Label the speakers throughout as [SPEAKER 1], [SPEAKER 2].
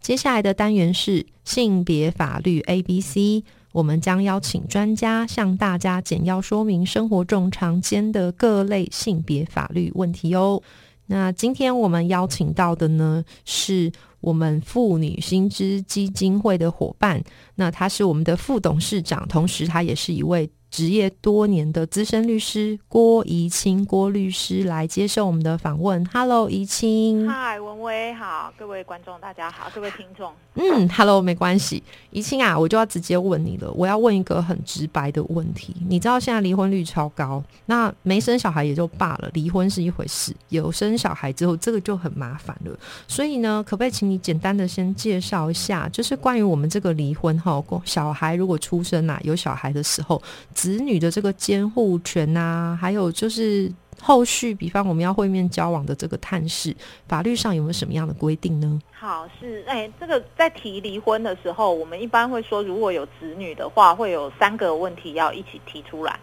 [SPEAKER 1] 接下来的单元是性别法律 A B C，我们将邀请专家向大家简要说明生活中常见的各类性别法律问题哦。那今天我们邀请到的呢，是我们妇女新知基金会的伙伴，那他是我们的副董事长，同时他也是一位。职业多年的资深律师郭怡清，郭律师来接受我们的访问。Hello，怡清。
[SPEAKER 2] 嗨，文威好，各位观众大家好，各位听众。
[SPEAKER 1] 嗯，Hello，没关系。怡清啊，我就要直接问你了。我要问一个很直白的问题。你知道现在离婚率超高，那没生小孩也就罢了，离婚是一回事，有生小孩之后，这个就很麻烦了。所以呢，可不可以请你简单的先介绍一下，就是关于我们这个离婚哈，小孩如果出生啊，有小孩的时候。子女的这个监护权啊，还有就是后续，比方我们要会面交往的这个探视，法律上有没有什么样的规定呢？
[SPEAKER 2] 好，是哎，这个在提离婚的时候，我们一般会说，如果有子女的话，会有三个问题要一起提出来。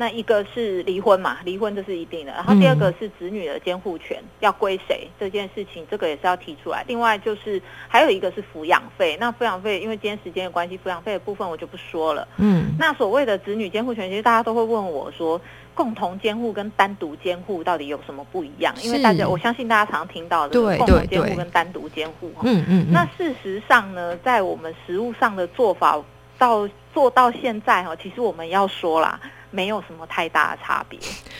[SPEAKER 2] 那一个是离婚嘛，离婚这是一定的。然后第二个是子女的监护权要归谁这件事情，这个也是要提出来。另外就是还有一个是抚养费，那抚养费因为今天时间的关系，抚养费的部分我就不说了。嗯，那所谓的子女监护权，其实大家都会问我说，共同监护跟单独监护到底有什么不一样？因为大家我相信大家常听到的共同监护跟单独监护。嗯嗯。那事实上呢，在我们实务上的做法到做到现在哈，其实我们要说啦。没有什么太大的差别，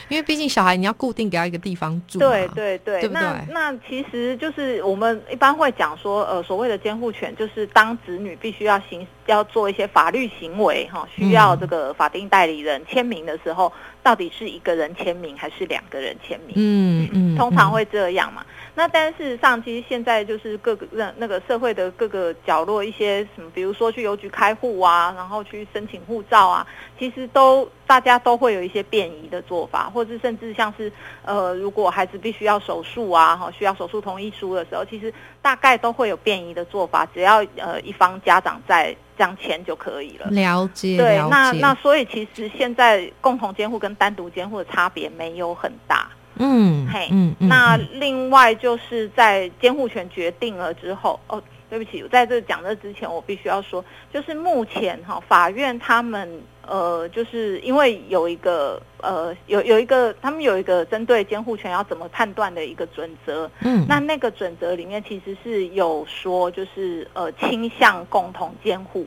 [SPEAKER 1] 因为毕竟小孩你要固定给他一个地方住，
[SPEAKER 2] 对对
[SPEAKER 1] 对，
[SPEAKER 2] 那那其实就是我们一般会讲说，呃，所谓的监护权，就是当子女必须要行要做一些法律行为哈，需要这个法定代理人签名的时候，到底是一个人签名还是两个人签名？嗯嗯，通常会这样嘛。那但事实上，其实现在就是各个那那个社会的各个角落，一些什么，比如说去邮局开户啊，然后去申请护照啊，其实都大家都会有一些便宜的做法，或者甚至像是呃，如果孩子必须要手术啊，哈，需要手术同意书的时候，其实大概都会有便宜的做法，只要呃一方家长在这样签就可以了。
[SPEAKER 1] 了解，
[SPEAKER 2] 对，那那所以其实现在共同监护跟单独监护的差别没有很大。嗯，嘿，嗯，那另外就是在监护权决定了之后，哦，对不起，在这讲这之前，我必须要说，就是目前哈，法院他们呃，就是因为有一个呃，有有一个他们有一个针对监护权要怎么判断的一个准则，嗯，那那个准则里面其实是有说，就是呃，倾向共同监护。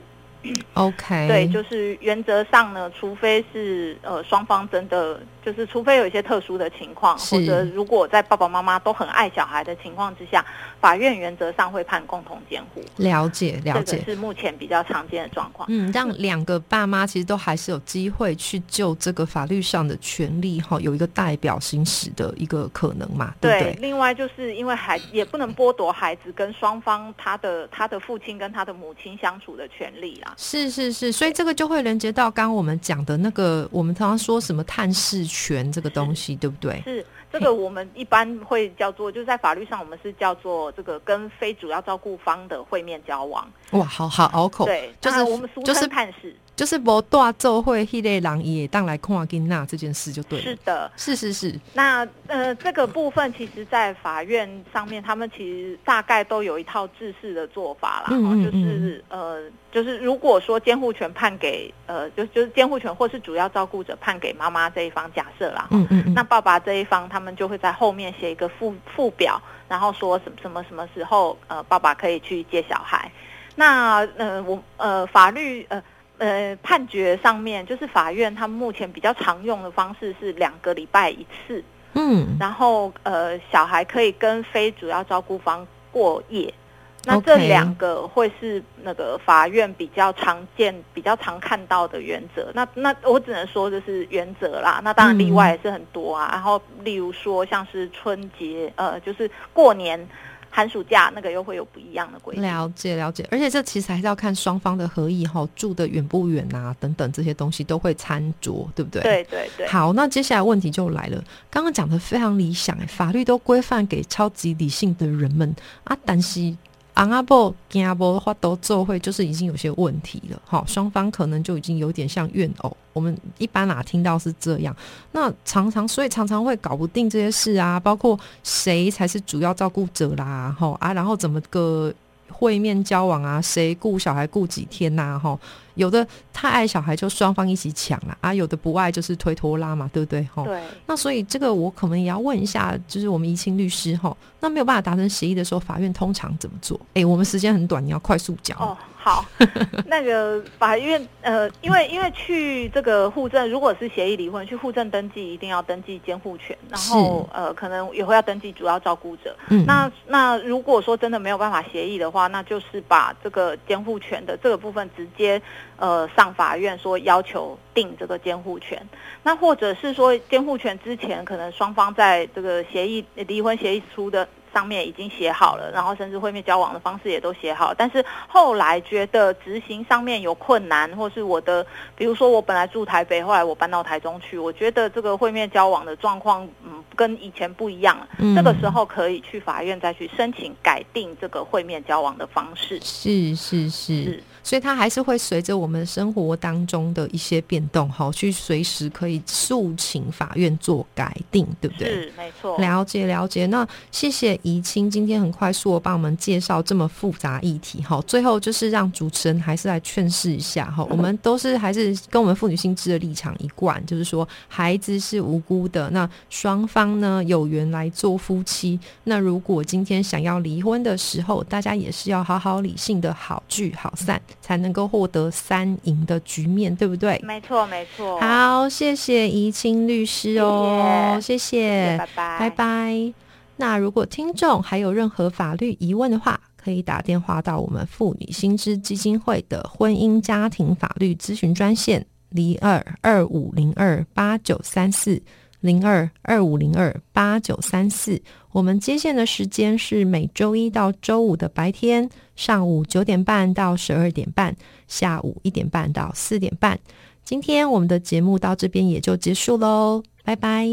[SPEAKER 1] OK，
[SPEAKER 2] 对，就是原则上呢，除非是呃双方真的就是，除非有一些特殊的情况，或者如果在爸爸妈妈都很爱小孩的情况之下，法院原则上会判共同监护。
[SPEAKER 1] 了解，了解，
[SPEAKER 2] 是目前比较常见的状况。
[SPEAKER 1] 嗯，让两个爸妈其实都还是有机会去就这个法律上的权利哈，有一个代表行使的一个可能嘛？对。
[SPEAKER 2] 另外，就是因为孩也不能剥夺孩子跟双方他的他的父亲跟他的母亲相处的权利啦。
[SPEAKER 1] 是是是，所以这个就会连接到刚刚我们讲的那个，我们常常说什么探视权这个东西，对不对？
[SPEAKER 2] 是这个，我们一般会叫做，就是在法律上，我们是叫做这个跟非主要照顾方的会面交往。
[SPEAKER 1] 哇，好好拗口。
[SPEAKER 2] 对，就是我们俗称探视。
[SPEAKER 1] 就是无大奏会，迄类人也当来看金娜这件事就对了。
[SPEAKER 2] 是的，
[SPEAKER 1] 是是是。
[SPEAKER 2] 那呃，这个部分其实，在法院上面，他们其实大概都有一套制式的做法啦。嗯就是呃，就是如果说监护权判给呃，就就是监护权或是主要照顾者判给妈妈这一方，假设啦。嗯嗯。那爸爸这一方，他们就会在后面写一个附附表，然后说什么什么什么时候呃，爸爸可以去接小孩。那呃，我呃，法律呃。呃，判决上面就是法院，他们目前比较常用的方式是两个礼拜一次，嗯，然后呃，小孩可以跟非主要照顾方过夜，那这两个会是那个法院比较常见、比较常看到的原则。那那我只能说就是原则啦，那当然例外也是很多啊。然后例如说像是春节，呃，就是过年。寒暑假那个又会有不一样的规定。
[SPEAKER 1] 了解了解，而且这其实还是要看双方的合意哈，住的远不远啊，等等这些东西都会参酌，对不对？
[SPEAKER 2] 对对对。
[SPEAKER 1] 好，那接下来问题就来了，刚刚讲的非常理想哎，法律都规范给超级理性的人们啊，但是。昂阿伯、金阿波话都做会，就是已经有些问题了。哈，双方可能就已经有点像怨偶。我们一般啊听到是这样？那常常，所以常常会搞不定这些事啊，包括谁才是主要照顾者啦，吼啊，然后怎么个会面交往啊？谁顾小孩顾几天呐？吼。有的太爱小孩，就双方一起抢了啊；有的不爱，就是推拖拉嘛，对不对？
[SPEAKER 2] 哈。对。
[SPEAKER 1] 那所以这个我可能也要问一下，就是我们怡清律师哈，那没有办法达成协议的时候，法院通常怎么做？哎，我们时间很短，你要快速讲。
[SPEAKER 2] 哦，好。那个法院呃，因为因为去这个户政，如果是协议离婚，去户政登记一定要登记监护权，然后呃，可能也会要登记主要照顾者。嗯。那那如果说真的没有办法协议的话，那就是把这个监护权的这个部分直接。呃，上法院说要求定这个监护权，那或者是说监护权之前可能双方在这个协议离婚协议书的上面已经写好了，然后甚至会面交往的方式也都写好，但是后来觉得执行上面有困难，或是我的，比如说我本来住台北，后来我搬到台中去，我觉得这个会面交往的状况，嗯，跟以前不一样，这个时候可以去法院再去申请改定这个会面交往的方式。
[SPEAKER 1] 是是是。所以它还是会随着我们生活当中的一些变动，哈去随时可以诉请法院做改定，对不对？
[SPEAKER 2] 是没错。
[SPEAKER 1] 了解了解。那谢谢怡清今天很快速的帮我们介绍这么复杂议题，哈。最后就是让主持人还是来劝示一下，哈。我们都是还是跟我们妇女心知的立场一贯，就是说孩子是无辜的，那双方呢有缘来做夫妻，那如果今天想要离婚的时候，大家也是要好好理性的好聚好散。才能够获得三赢的局面，对不对？
[SPEAKER 2] 没错，没错。
[SPEAKER 1] 好，谢谢怡清律师哦，
[SPEAKER 2] 谢
[SPEAKER 1] 谢，
[SPEAKER 2] 拜拜，
[SPEAKER 1] 拜拜。那如果听众还有任何法律疑问的话，可以打电话到我们妇女新知基金会的婚姻家庭法律咨询专线零二二五零二八九三四。零二二五零二八九三四，我们接线的时间是每周一到周五的白天上午九点半到十二点半，下午一点半到四点半。今天我们的节目到这边也就结束喽，拜拜。